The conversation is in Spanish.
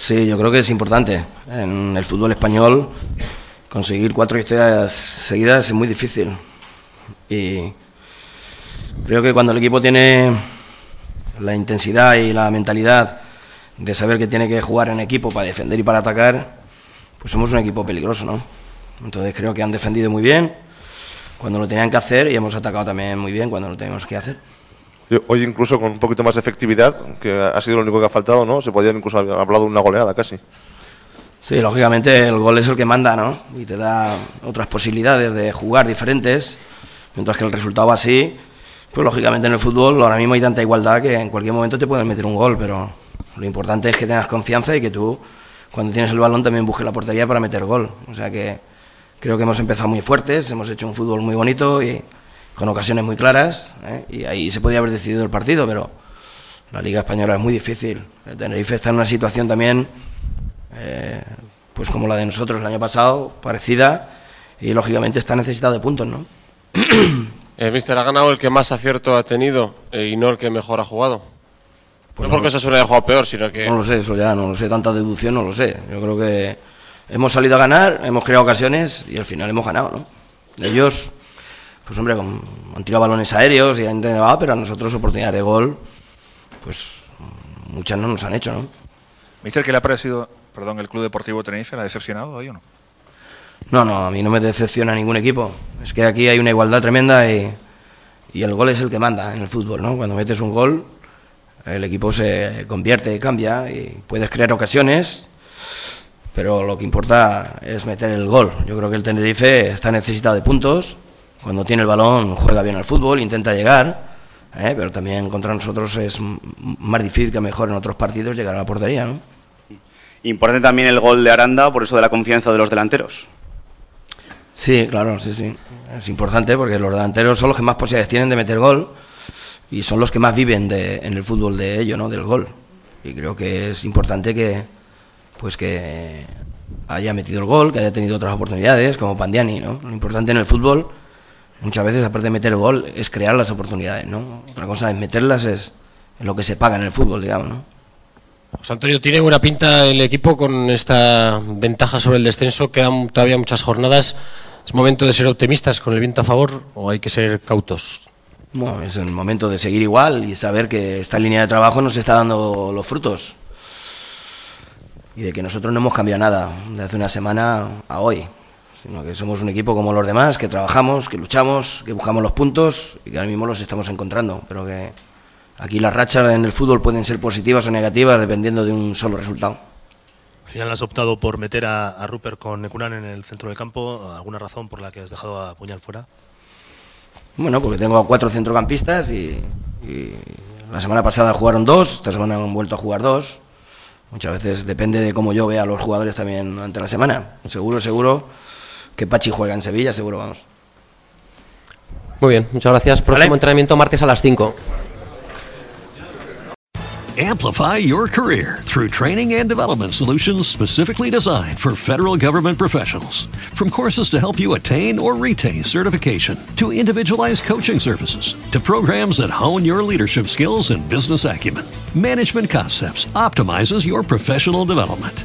Sí, yo creo que es importante. En el fútbol español conseguir cuatro victorias seguidas es muy difícil. Y creo que cuando el equipo tiene la intensidad y la mentalidad de saber que tiene que jugar en equipo para defender y para atacar, pues somos un equipo peligroso, ¿no? Entonces creo que han defendido muy bien cuando lo tenían que hacer y hemos atacado también muy bien cuando lo teníamos que hacer. Hoy incluso con un poquito más de efectividad, que ha sido lo único que ha faltado, ¿no? Se podía incluso haber hablado de una goleada casi. Sí, lógicamente el gol es el que manda, ¿no? Y te da otras posibilidades de jugar diferentes, mientras que el resultado así, pues lógicamente en el fútbol ahora mismo hay tanta igualdad que en cualquier momento te pueden meter un gol, pero lo importante es que tengas confianza y que tú, cuando tienes el balón, también busques la portería para meter gol. O sea que creo que hemos empezado muy fuertes, hemos hecho un fútbol muy bonito y con ocasiones muy claras, ¿eh? y ahí se podía haber decidido el partido, pero la Liga Española es muy difícil. El Tenerife está en una situación también, eh, pues como la de nosotros el año pasado, parecida, y lógicamente está necesitado de puntos, ¿no? Eh, Mister, ¿ha ganado el que más acierto ha tenido eh, y no el que mejor ha jugado? Pues no porque eso suele haya jugado peor, sino que... No lo sé, eso ya no lo sé, tanta deducción no lo sé. Yo creo que hemos salido a ganar, hemos creado ocasiones y al final hemos ganado, ¿no? Ellos pues hombre, con, han tirado balones aéreos y han ah, pero a nosotros oportunidades de gol, pues muchas no nos han hecho, ¿no? Mister, ¿qué le ha parecido, perdón, el Club Deportivo Tenerife? ¿Le ha decepcionado hoy o no? No, no, a mí no me decepciona ningún equipo. Es que aquí hay una igualdad tremenda y, y el gol es el que manda en el fútbol, ¿no? Cuando metes un gol, el equipo se convierte, cambia y puedes crear ocasiones, pero lo que importa es meter el gol. Yo creo que el Tenerife está necesitado de puntos cuando tiene el balón juega bien al fútbol, intenta llegar, ¿eh? pero también contra nosotros es más difícil que mejor en otros partidos llegar a la portería. ¿no? Importante también el gol de Aranda, por eso de la confianza de los delanteros. Sí, claro, sí, sí. Es importante porque los delanteros son los que más posibilidades tienen de meter gol y son los que más viven de, en el fútbol de ello, ¿no? Del gol. Y creo que es importante que, pues que haya metido el gol, que haya tenido otras oportunidades, como Pandiani, ¿no? Lo importante en el fútbol muchas veces, aparte de meter gol, es crear las oportunidades, ¿no? Otra cosa es meterlas, es lo que se paga en el fútbol, digamos, ¿no? José Antonio, tiene buena pinta el equipo con esta ventaja sobre el descenso. Quedan todavía muchas jornadas. ¿Es momento de ser optimistas con el viento a favor o hay que ser cautos? Bueno, es el momento de seguir igual y saber que esta línea de trabajo nos está dando los frutos. Y de que nosotros no hemos cambiado nada de hace una semana a hoy sino que somos un equipo como los demás, que trabajamos, que luchamos, que buscamos los puntos y que ahora mismo los estamos encontrando. Pero que aquí las rachas en el fútbol pueden ser positivas o negativas dependiendo de un solo resultado. Al final has optado por meter a, Rupert con Nekunan en el centro del campo. ¿Alguna razón por la que has dejado a Puñal fuera? Bueno, porque tengo a cuatro centrocampistas y, y la semana pasada jugaron dos, esta semana han vuelto a jugar dos. Muchas veces depende de cómo yo vea a los jugadores también durante la semana. Seguro, seguro que Pachi juega en Sevilla, seguro, vamos. Muy bien, muchas gracias. Próximo entrenamiento martes a las 5. Amplify your career through training and development solutions specifically designed for federal government professionals. From courses to help you attain or retain certification, to individualized coaching services, to programs that hone your leadership skills and business acumen, Management Concepts optimizes your professional development.